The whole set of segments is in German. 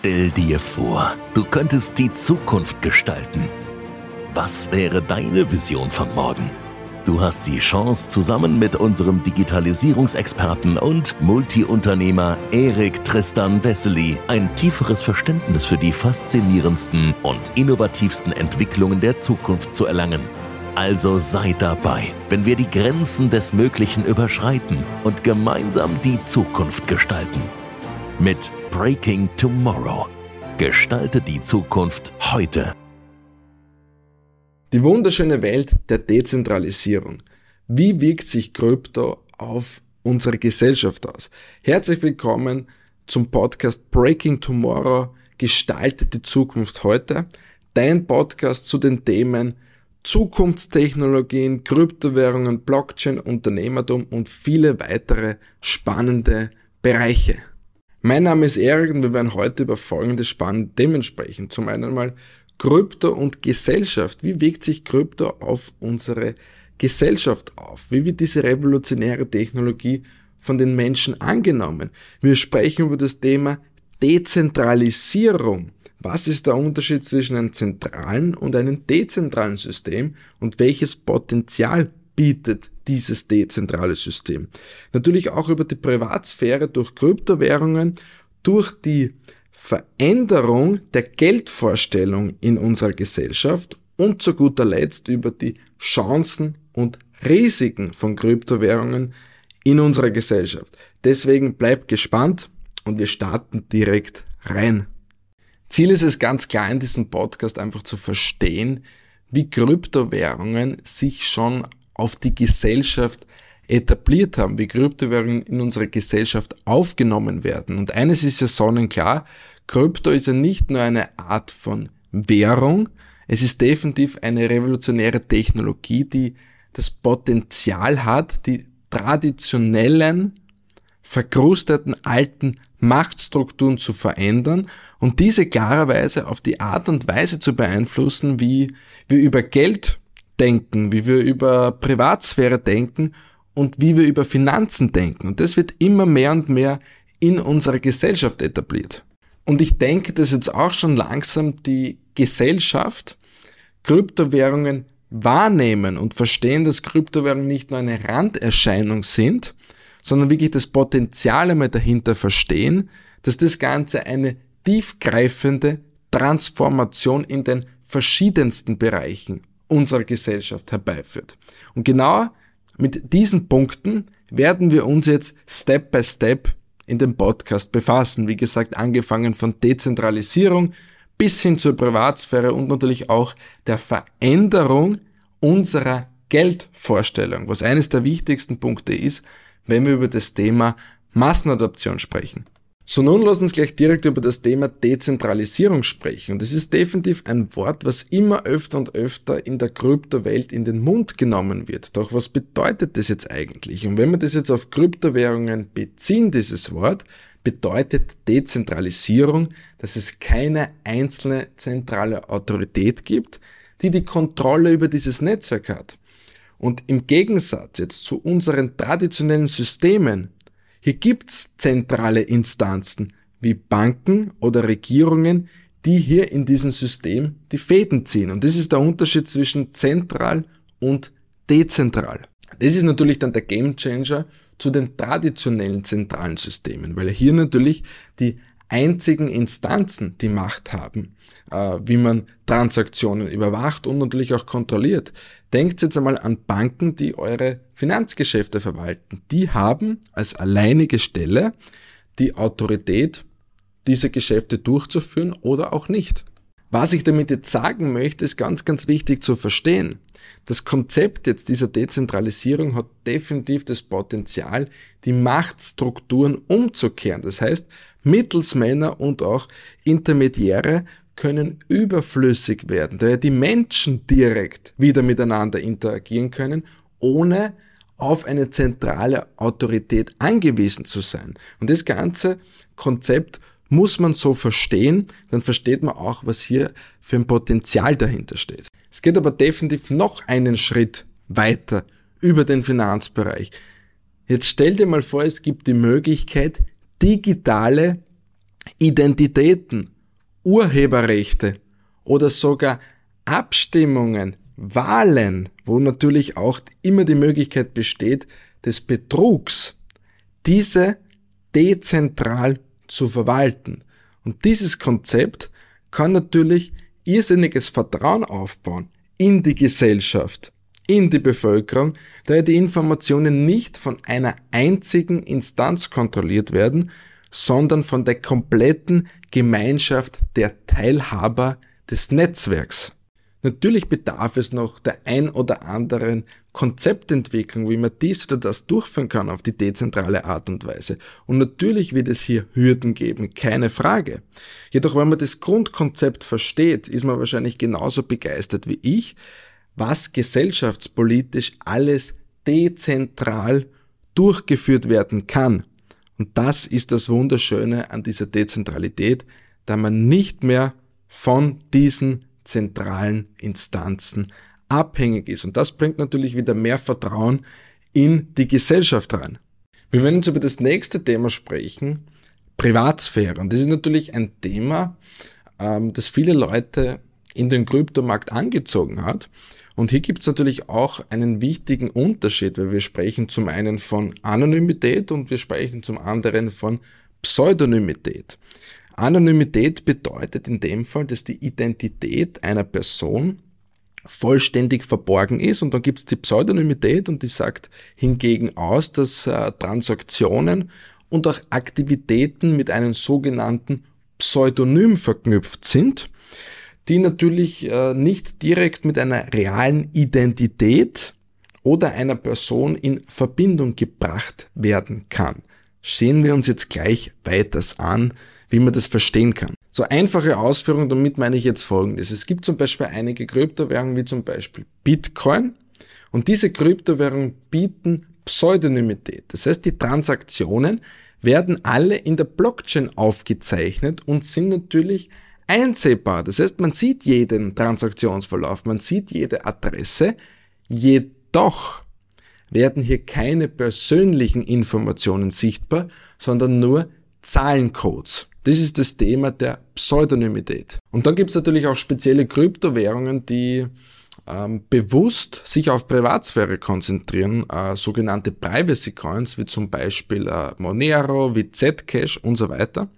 Stell dir vor, du könntest die Zukunft gestalten. Was wäre deine Vision von morgen? Du hast die Chance, zusammen mit unserem Digitalisierungsexperten und Multiunternehmer Erik Tristan Wessely ein tieferes Verständnis für die faszinierendsten und innovativsten Entwicklungen der Zukunft zu erlangen. Also sei dabei, wenn wir die Grenzen des Möglichen überschreiten und gemeinsam die Zukunft gestalten. Mit Breaking Tomorrow. Gestalte die Zukunft heute. Die wunderschöne Welt der Dezentralisierung. Wie wirkt sich Krypto auf unsere Gesellschaft aus? Herzlich willkommen zum Podcast Breaking Tomorrow. Gestalte die Zukunft heute. Dein Podcast zu den Themen Zukunftstechnologien, Kryptowährungen, Blockchain, Unternehmertum und viele weitere spannende Bereiche. Mein Name ist Erik und wir werden heute über folgende spannende Themen sprechen. Zum einen mal Krypto und Gesellschaft. Wie wirkt sich Krypto auf unsere Gesellschaft auf? Wie wird diese revolutionäre Technologie von den Menschen angenommen? Wir sprechen über das Thema Dezentralisierung. Was ist der Unterschied zwischen einem zentralen und einem dezentralen System und welches Potenzial bietet dieses dezentrale System? Natürlich auch über die Privatsphäre durch Kryptowährungen, durch die Veränderung der Geldvorstellung in unserer Gesellschaft und zu guter Letzt über die Chancen und Risiken von Kryptowährungen in unserer Gesellschaft. Deswegen bleibt gespannt und wir starten direkt rein. Ziel ist es ganz klar in diesem Podcast einfach zu verstehen, wie Kryptowährungen sich schon auf die Gesellschaft etabliert haben, wie Kryptowährungen in unsere Gesellschaft aufgenommen werden. Und eines ist ja sonnenklar, Krypto ist ja nicht nur eine Art von Währung, es ist definitiv eine revolutionäre Technologie, die das Potenzial hat, die traditionellen, verkrusteten alten Machtstrukturen zu verändern und diese klarerweise auf die Art und Weise zu beeinflussen, wie wir über Geld denken, wie wir über Privatsphäre denken und wie wir über Finanzen denken. Und das wird immer mehr und mehr in unserer Gesellschaft etabliert. Und ich denke, dass jetzt auch schon langsam die Gesellschaft Kryptowährungen wahrnehmen und verstehen, dass Kryptowährungen nicht nur eine Randerscheinung sind, sondern wirklich das Potenzial einmal dahinter verstehen, dass das Ganze eine tiefgreifende Transformation in den verschiedensten Bereichen unserer Gesellschaft herbeiführt. Und genau mit diesen Punkten werden wir uns jetzt Step by Step in dem Podcast befassen. Wie gesagt, angefangen von Dezentralisierung bis hin zur Privatsphäre und natürlich auch der Veränderung unserer Geldvorstellung, was eines der wichtigsten Punkte ist, wenn wir über das Thema Massenadoption sprechen. So nun lass uns gleich direkt über das Thema Dezentralisierung sprechen. Und es ist definitiv ein Wort, was immer öfter und öfter in der Kryptowelt in den Mund genommen wird. Doch was bedeutet das jetzt eigentlich? Und wenn wir das jetzt auf Kryptowährungen beziehen, dieses Wort, bedeutet Dezentralisierung, dass es keine einzelne zentrale Autorität gibt, die die Kontrolle über dieses Netzwerk hat. Und im Gegensatz jetzt zu unseren traditionellen Systemen, hier gibt's zentrale Instanzen wie Banken oder Regierungen, die hier in diesem System die Fäden ziehen. Und das ist der Unterschied zwischen zentral und dezentral. Das ist natürlich dann der Gamechanger zu den traditionellen zentralen Systemen, weil hier natürlich die einzigen Instanzen die Macht haben, äh, wie man Transaktionen überwacht und natürlich auch kontrolliert. Denkt jetzt einmal an Banken, die eure Finanzgeschäfte verwalten. Die haben als alleinige Stelle die Autorität, diese Geschäfte durchzuführen oder auch nicht. Was ich damit jetzt sagen möchte, ist ganz, ganz wichtig zu verstehen. Das Konzept jetzt dieser Dezentralisierung hat definitiv das Potenzial, die Machtstrukturen umzukehren. Das heißt, Mittelsmänner und auch Intermediäre können überflüssig werden, da ja die Menschen direkt wieder miteinander interagieren können, ohne auf eine zentrale Autorität angewiesen zu sein. Und das ganze Konzept muss man so verstehen, dann versteht man auch, was hier für ein Potenzial dahinter steht. Es geht aber definitiv noch einen Schritt weiter über den Finanzbereich. Jetzt stell dir mal vor, es gibt die Möglichkeit, digitale Identitäten, Urheberrechte oder sogar Abstimmungen, Wahlen, wo natürlich auch immer die Möglichkeit besteht des Betrugs, diese dezentral zu verwalten. Und dieses Konzept kann natürlich irrsinniges Vertrauen aufbauen in die Gesellschaft, in die Bevölkerung, da die Informationen nicht von einer einzigen Instanz kontrolliert werden, sondern von der kompletten Gemeinschaft der Teilhaber des Netzwerks. Natürlich bedarf es noch der ein oder anderen Konzeptentwicklung, wie man dies oder das durchführen kann auf die dezentrale Art und Weise. Und natürlich wird es hier Hürden geben, keine Frage. Jedoch, wenn man das Grundkonzept versteht, ist man wahrscheinlich genauso begeistert wie ich, was gesellschaftspolitisch alles dezentral durchgeführt werden kann. Und das ist das Wunderschöne an dieser Dezentralität, da man nicht mehr von diesen zentralen Instanzen abhängig ist. Und das bringt natürlich wieder mehr Vertrauen in die Gesellschaft rein. Wir werden jetzt über das nächste Thema sprechen, Privatsphäre. Und das ist natürlich ein Thema, ähm, das viele Leute in den Kryptomarkt angezogen hat. Und hier gibt es natürlich auch einen wichtigen Unterschied, weil wir sprechen zum einen von Anonymität und wir sprechen zum anderen von Pseudonymität. Anonymität bedeutet in dem Fall, dass die Identität einer Person vollständig verborgen ist und dann gibt es die Pseudonymität und die sagt hingegen aus, dass äh, Transaktionen und auch Aktivitäten mit einem sogenannten Pseudonym verknüpft sind, die natürlich äh, nicht direkt mit einer realen Identität oder einer Person in Verbindung gebracht werden kann. Sehen wir uns jetzt gleich weiters an, wie man das verstehen kann. So einfache Ausführungen, damit meine ich jetzt folgendes. Es gibt zum Beispiel einige Kryptowährungen wie zum Beispiel Bitcoin und diese Kryptowährungen bieten Pseudonymität. Das heißt, die Transaktionen werden alle in der Blockchain aufgezeichnet und sind natürlich einsehbar. Das heißt, man sieht jeden Transaktionsverlauf, man sieht jede Adresse, jedoch werden hier keine persönlichen Informationen sichtbar, sondern nur Zahlencodes. Das ist das Thema der Pseudonymität. Und dann gibt es natürlich auch spezielle Kryptowährungen, die ähm, bewusst sich auf Privatsphäre konzentrieren, äh, sogenannte Privacy Coins, wie zum Beispiel äh, Monero, wie Zcash und so weiter.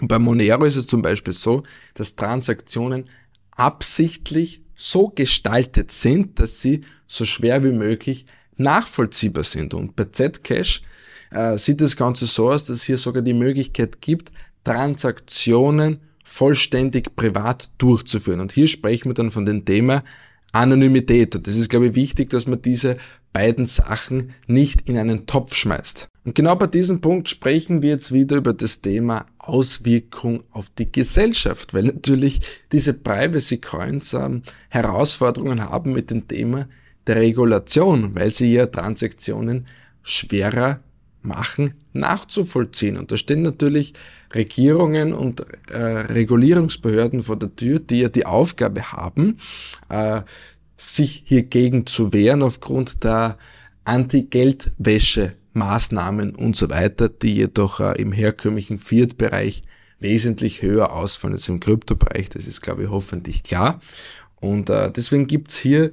Und bei Monero ist es zum Beispiel so, dass Transaktionen absichtlich so gestaltet sind, dass sie so schwer wie möglich nachvollziehbar sind. Und bei Zcash äh, sieht das Ganze so aus, dass es hier sogar die Möglichkeit gibt, Transaktionen vollständig privat durchzuführen. Und hier sprechen wir dann von dem Thema Anonymität. Und das ist, glaube ich, wichtig, dass man diese beiden Sachen nicht in einen Topf schmeißt. Und genau bei diesem Punkt sprechen wir jetzt wieder über das Thema Auswirkung auf die Gesellschaft, weil natürlich diese Privacy Coins ähm, Herausforderungen haben mit dem Thema der Regulation, weil sie ja Transaktionen schwerer machen, nachzuvollziehen. Und da stehen natürlich Regierungen und äh, Regulierungsbehörden vor der Tür, die ja die Aufgabe haben, äh, sich hiergegen zu wehren aufgrund der Anti-Geldwäsche-Maßnahmen und so weiter, die jedoch äh, im herkömmlichen Fiat-Bereich wesentlich höher ausfallen als im Kryptobereich. Das ist, glaube ich, hoffentlich klar. Und äh, deswegen gibt's hier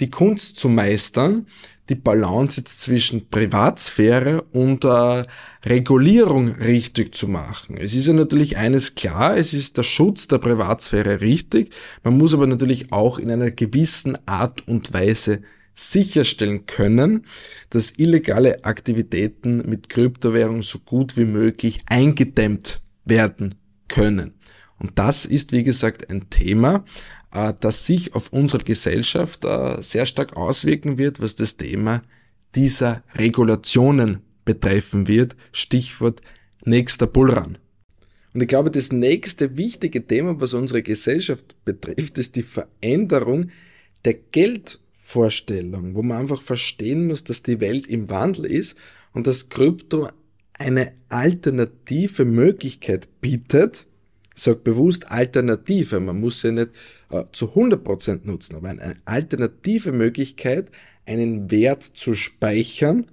die Kunst zu meistern, die Balance jetzt zwischen Privatsphäre und äh, Regulierung richtig zu machen. Es ist ja natürlich eines klar, es ist der Schutz der Privatsphäre richtig, man muss aber natürlich auch in einer gewissen Art und Weise sicherstellen können, dass illegale Aktivitäten mit Kryptowährung so gut wie möglich eingedämmt werden können. Und das ist, wie gesagt, ein Thema, äh, das sich auf unsere Gesellschaft äh, sehr stark auswirken wird, was das Thema dieser Regulationen betreffen wird. Stichwort nächster Bullrun. Und ich glaube, das nächste wichtige Thema, was unsere Gesellschaft betrifft, ist die Veränderung der Geldvorstellung, wo man einfach verstehen muss, dass die Welt im Wandel ist und dass Krypto eine alternative Möglichkeit bietet, sage bewusst Alternative, man muss sie nicht äh, zu 100% nutzen, aber eine alternative Möglichkeit, einen Wert zu speichern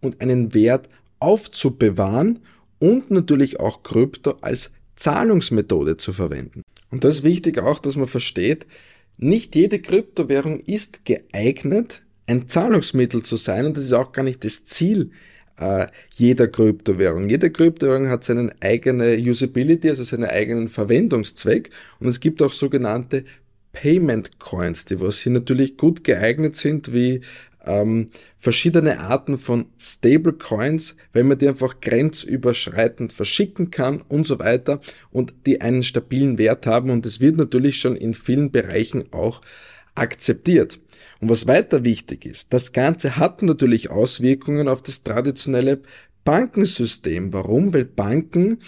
und einen Wert aufzubewahren und natürlich auch Krypto als Zahlungsmethode zu verwenden. Und das ist wichtig auch, dass man versteht, nicht jede Kryptowährung ist geeignet, ein Zahlungsmittel zu sein und das ist auch gar nicht das Ziel äh, jeder Kryptowährung. Jede Kryptowährung hat seine eigene Usability, also seinen eigenen Verwendungszweck und es gibt auch sogenannte Payment Coins, die was hier natürlich gut geeignet sind, wie ähm, verschiedene Arten von Stablecoins, wenn man die einfach grenzüberschreitend verschicken kann und so weiter und die einen stabilen Wert haben und es wird natürlich schon in vielen Bereichen auch akzeptiert. Und was weiter wichtig ist, das Ganze hat natürlich Auswirkungen auf das traditionelle Bankensystem. Warum? Weil Banken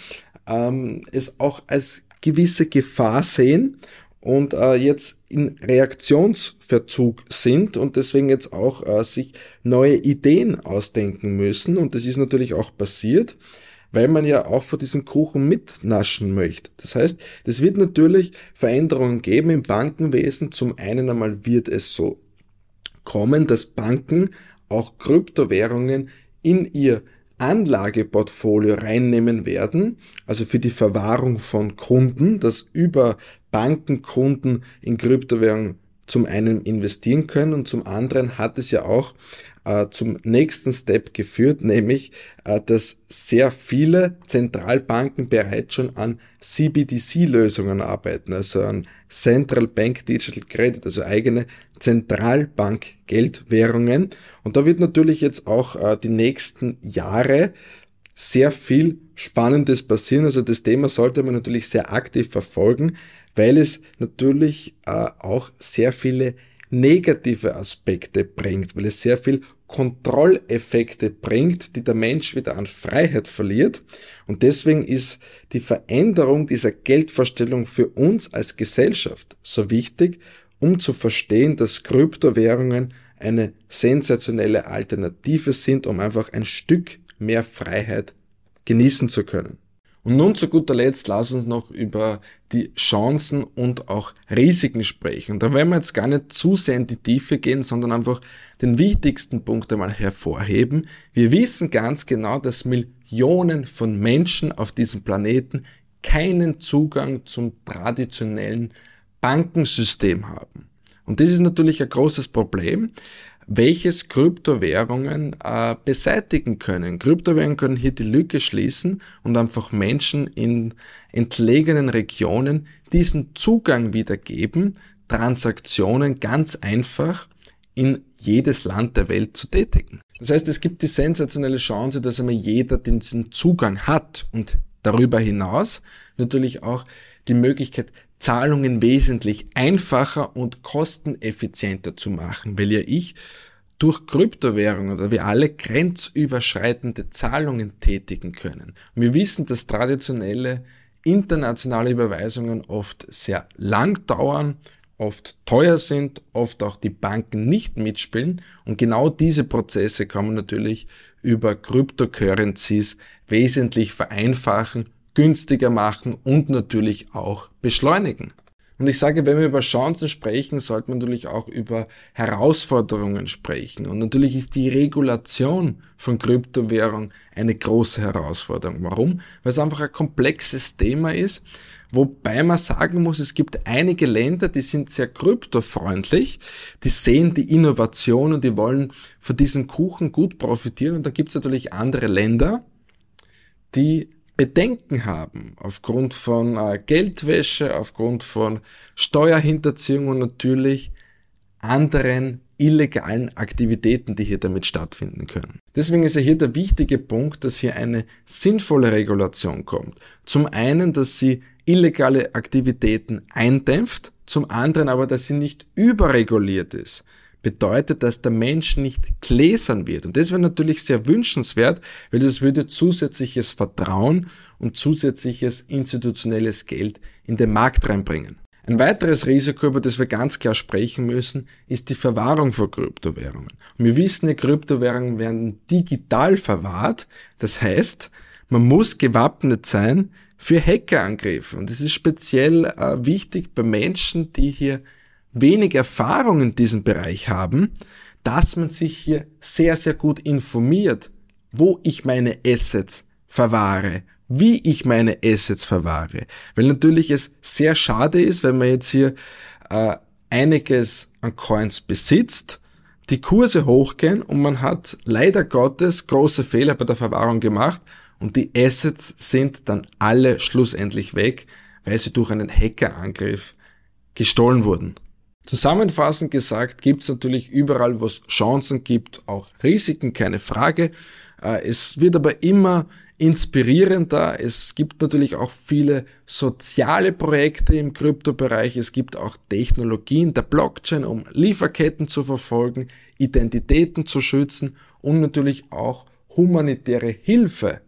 ähm, es auch als gewisse Gefahr sehen und äh, jetzt in Reaktionsverzug sind und deswegen jetzt auch äh, sich neue Ideen ausdenken müssen. Und das ist natürlich auch passiert, weil man ja auch vor diesem Kuchen mitnaschen möchte. Das heißt, es wird natürlich Veränderungen geben im Bankenwesen. Zum einen einmal wird es so kommen, dass Banken auch Kryptowährungen in ihr Anlageportfolio reinnehmen werden, also für die Verwahrung von Kunden, dass über Bankenkunden in Kryptowährungen zum einen investieren können und zum anderen hat es ja auch äh, zum nächsten Step geführt, nämlich äh, dass sehr viele Zentralbanken bereits schon an CBDC-Lösungen arbeiten, also an Central Bank Digital Credit, also eigene Zentralbank-Geldwährungen. Und da wird natürlich jetzt auch äh, die nächsten Jahre sehr viel Spannendes passieren. Also das Thema sollte man natürlich sehr aktiv verfolgen, weil es natürlich äh, auch sehr viele negative Aspekte bringt, weil es sehr viel Kontrolleffekte bringt, die der Mensch wieder an Freiheit verliert. Und deswegen ist die Veränderung dieser Geldvorstellung für uns als Gesellschaft so wichtig, um zu verstehen, dass Kryptowährungen eine sensationelle Alternative sind, um einfach ein Stück mehr Freiheit genießen zu können. Und nun zu guter Letzt, lass uns noch über die Chancen und auch Risiken sprechen. Und da werden wir jetzt gar nicht zu sehr in die Tiefe gehen, sondern einfach den wichtigsten Punkt einmal hervorheben. Wir wissen ganz genau, dass Millionen von Menschen auf diesem Planeten keinen Zugang zum traditionellen Bankensystem haben. Und das ist natürlich ein großes Problem, welches Kryptowährungen äh, beseitigen können. Kryptowährungen können hier die Lücke schließen und einfach Menschen in entlegenen Regionen diesen Zugang wiedergeben, Transaktionen ganz einfach in jedes Land der Welt zu tätigen. Das heißt, es gibt die sensationelle Chance, dass einmal jeder diesen Zugang hat und darüber hinaus natürlich auch die Möglichkeit, Zahlungen wesentlich einfacher und kosteneffizienter zu machen, weil ja ich durch Kryptowährungen oder wir alle grenzüberschreitende Zahlungen tätigen können. Wir wissen, dass traditionelle internationale Überweisungen oft sehr lang dauern, oft teuer sind, oft auch die Banken nicht mitspielen und genau diese Prozesse kann man natürlich über Cryptocurrencies wesentlich vereinfachen günstiger machen und natürlich auch beschleunigen. Und ich sage, wenn wir über Chancen sprechen, sollte man natürlich auch über Herausforderungen sprechen. Und natürlich ist die Regulation von Kryptowährung eine große Herausforderung. Warum? Weil es einfach ein komplexes Thema ist, wobei man sagen muss, es gibt einige Länder, die sind sehr kryptofreundlich, die sehen die Innovation und die wollen von diesem Kuchen gut profitieren. Und da gibt es natürlich andere Länder, die Bedenken haben, aufgrund von äh, Geldwäsche, aufgrund von Steuerhinterziehung und natürlich anderen illegalen Aktivitäten, die hier damit stattfinden können. Deswegen ist ja hier der wichtige Punkt, dass hier eine sinnvolle Regulation kommt. Zum einen, dass sie illegale Aktivitäten eindämpft, zum anderen aber, dass sie nicht überreguliert ist bedeutet, dass der Mensch nicht gläsern wird. Und das wäre natürlich sehr wünschenswert, weil das würde zusätzliches Vertrauen und zusätzliches institutionelles Geld in den Markt reinbringen. Ein weiteres Risiko, über das wir ganz klar sprechen müssen, ist die Verwahrung von Kryptowährungen. Und wir wissen, die Kryptowährungen werden digital verwahrt. Das heißt, man muss gewappnet sein für Hackerangriffe. Und das ist speziell äh, wichtig bei Menschen, die hier wenig Erfahrung in diesem Bereich haben, dass man sich hier sehr, sehr gut informiert, wo ich meine Assets verwahre, wie ich meine Assets verwahre. Weil natürlich es sehr schade ist, wenn man jetzt hier äh, einiges an Coins besitzt, die Kurse hochgehen und man hat leider Gottes große Fehler bei der Verwahrung gemacht und die Assets sind dann alle schlussendlich weg, weil sie durch einen Hackerangriff gestohlen wurden. Zusammenfassend gesagt gibt es natürlich überall, wo es Chancen gibt, auch Risiken, keine Frage. Äh, es wird aber immer inspirierender. Es gibt natürlich auch viele soziale Projekte im Kryptobereich. Es gibt auch Technologien der Blockchain, um Lieferketten zu verfolgen, Identitäten zu schützen und natürlich auch humanitäre Hilfe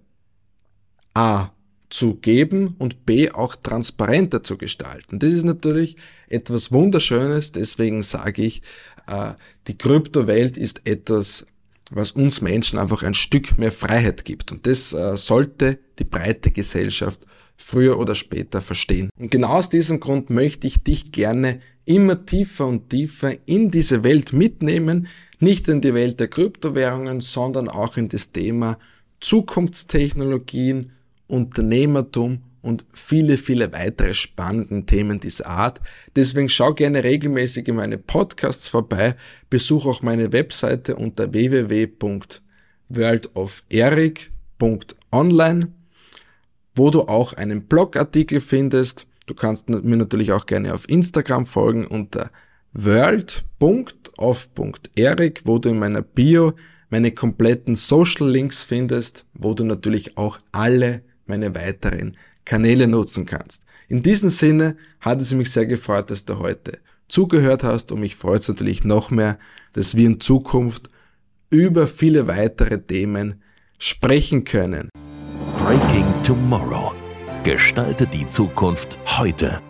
A zu geben und B auch transparenter zu gestalten. Das ist natürlich etwas Wunderschönes, deswegen sage ich, äh, die Kryptowelt ist etwas, was uns Menschen einfach ein Stück mehr Freiheit gibt. Und das äh, sollte die breite Gesellschaft früher oder später verstehen. Und genau aus diesem Grund möchte ich dich gerne immer tiefer und tiefer in diese Welt mitnehmen, nicht in die Welt der Kryptowährungen, sondern auch in das Thema Zukunftstechnologien, Unternehmertum und viele, viele weitere spannende Themen dieser Art. Deswegen schau gerne regelmäßig in meine Podcasts vorbei, besuch auch meine Webseite unter www.worldoferic.online, wo du auch einen Blogartikel findest. Du kannst mir natürlich auch gerne auf Instagram folgen unter world.of.eric, wo du in meiner Bio meine kompletten Social Links findest, wo du natürlich auch alle meine weiteren Kanäle nutzen kannst. In diesem Sinne hat es mich sehr gefreut, dass du heute zugehört hast und mich freut es natürlich noch mehr, dass wir in Zukunft über viele weitere Themen sprechen können. Breaking Tomorrow. Gestalte die Zukunft heute.